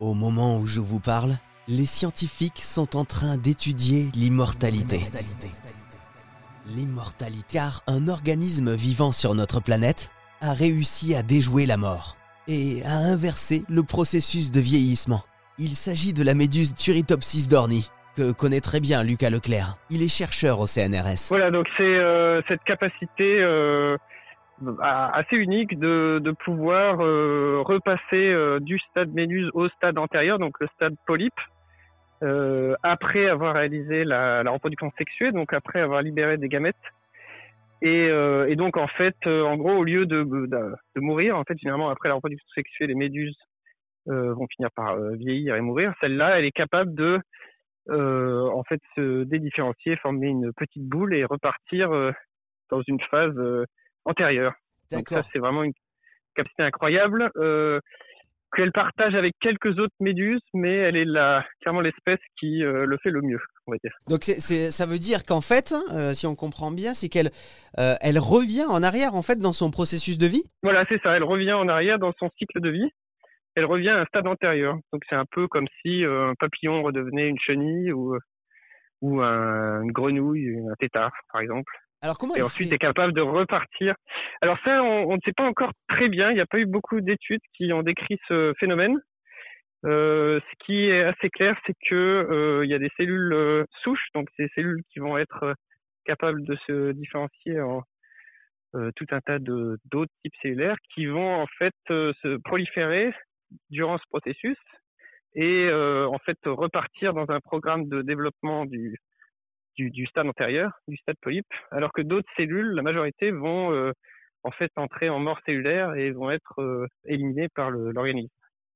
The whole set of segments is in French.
Au moment où je vous parle, les scientifiques sont en train d'étudier l'immortalité. L'immortalité, car un organisme vivant sur notre planète a réussi à déjouer la mort et à inverser le processus de vieillissement. Il s'agit de la méduse Turritopsis dorni, que connaît très bien Lucas Leclerc. Il est chercheur au CNRS. Voilà, donc c'est euh, cette capacité euh, assez unique de, de pouvoir euh, repasser euh, du stade méduse au stade antérieur, donc le stade polype, euh, après avoir réalisé la, la, reproduction sexuée, donc après avoir libéré des gamètes. Et, et donc en fait, en gros, au lieu de, de, de, mourir, en fait, généralement après la reproduction sexuée, les méduses vont finir par vieillir et mourir. Celle-là, elle est capable de euh, en fait se dédifférencier, former une petite boule et repartir euh, dans une phase euh, antérieure. Donc ça c'est vraiment une capacité incroyable qu'elle partage avec quelques autres méduses, mais elle est la, clairement l'espèce qui le fait le mieux, on va dire. Donc ça veut dire qu'en fait, si on comprend bien, c'est qu'elle elle revient en arrière en fait dans son processus de vie? Voilà, c'est ça. Elle revient en arrière dans son cycle de vie elle revient à un stade antérieur. Donc c'est un peu comme si euh, un papillon redevenait une chenille ou, euh, ou un, une grenouille, un tétard par exemple. Alors comment et ensuite est capable de repartir. Alors ça, on, ne sait pas encore très bien. Il n'y a pas eu beaucoup d'études qui ont décrit ce phénomène. Euh, ce qui est assez clair, c'est que euh, il y a des cellules euh, souches, donc ces cellules qui vont être capables de se différencier en tout un tas de d'autres types cellulaires, qui vont en fait se proliférer durant ce processus et euh, en fait repartir dans un programme de développement du, du, du, stade antérieur, du stade polype, alors que d'autres cellules, la majorité, vont euh, en fait entrer en mort cellulaire et vont être euh, éliminées par l'organisme.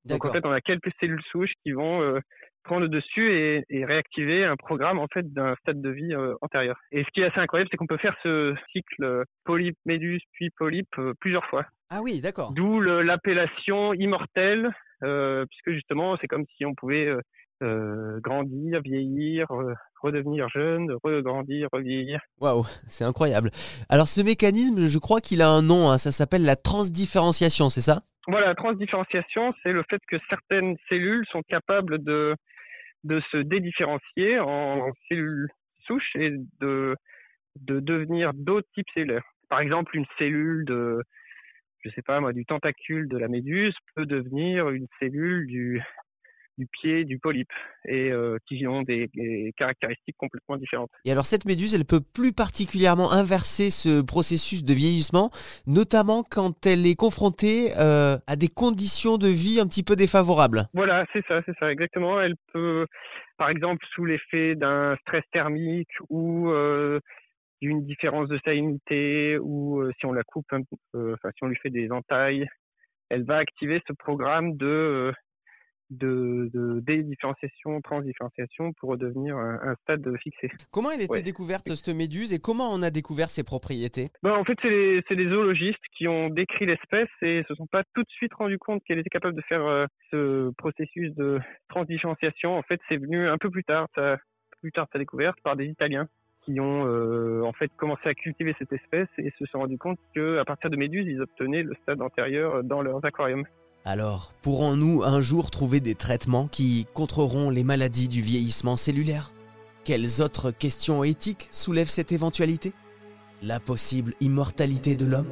Donc en fait, on a quelques cellules souches qui vont euh, prendre le dessus et, et, réactiver un programme en fait d'un stade de vie antérieur. Et ce qui est assez incroyable, c'est qu'on peut faire ce cycle polype méduse puis polype plusieurs fois. Ah oui, d'accord. D'où l'appellation immortelle, puisque justement, c'est comme si on pouvait euh, euh grandir, vieillir, redevenir jeune, regrandir, revieillir. Waouh, c'est incroyable. Alors ce mécanisme, je crois qu'il a un nom, hein, ça s'appelle la transdifférenciation, c'est ça? Voilà, la transdifférenciation, c'est le fait que certaines cellules sont capables de, de se dédifférencier en cellules souches et de, de devenir d'autres types cellulaires. Par exemple, une cellule de, je sais pas moi, du tentacule de la méduse peut devenir une cellule du, du pied du polype et euh, qui ont des, des, caractéristiques complètement différentes. Et alors cette méduse, elle peut plus particulièrement inverser ce processus de vieillissement, notamment quand elle est confrontée euh, à des conditions de vie un petit peu défavorables. Voilà, c'est ça, c'est ça, exactement. Elle peut, par exemple, sous l'effet d'un stress thermique ou euh, d'une différence de salinité ou euh, si on la coupe, euh, enfin si on lui fait des entailles, elle va activer ce programme de euh, de, de dédifférenciation, transdifférenciation pour redevenir un, un stade fixé. Comment elle ouais. découverte cette méduse et comment on a découvert ses propriétés? Ben, En fait, c'est les, les, zoologistes qui ont décrit l'espèce et se sont pas tout de suite rendu compte qu'elle était capable de faire euh, ce processus de transdifférenciation. En fait, c'est venu un peu plus tard, ça, plus tard sa découverte par des Italiens qui ont euh, en fait commencé à cultiver cette espèce et se sont rendus compte qu'à partir de méduses, ils obtenaient le stade antérieur dans leurs aquariums. Alors, pourrons-nous un jour trouver des traitements qui contreront les maladies du vieillissement cellulaire? Quelles autres questions éthiques soulèvent cette éventualité? La possible immortalité de l'homme?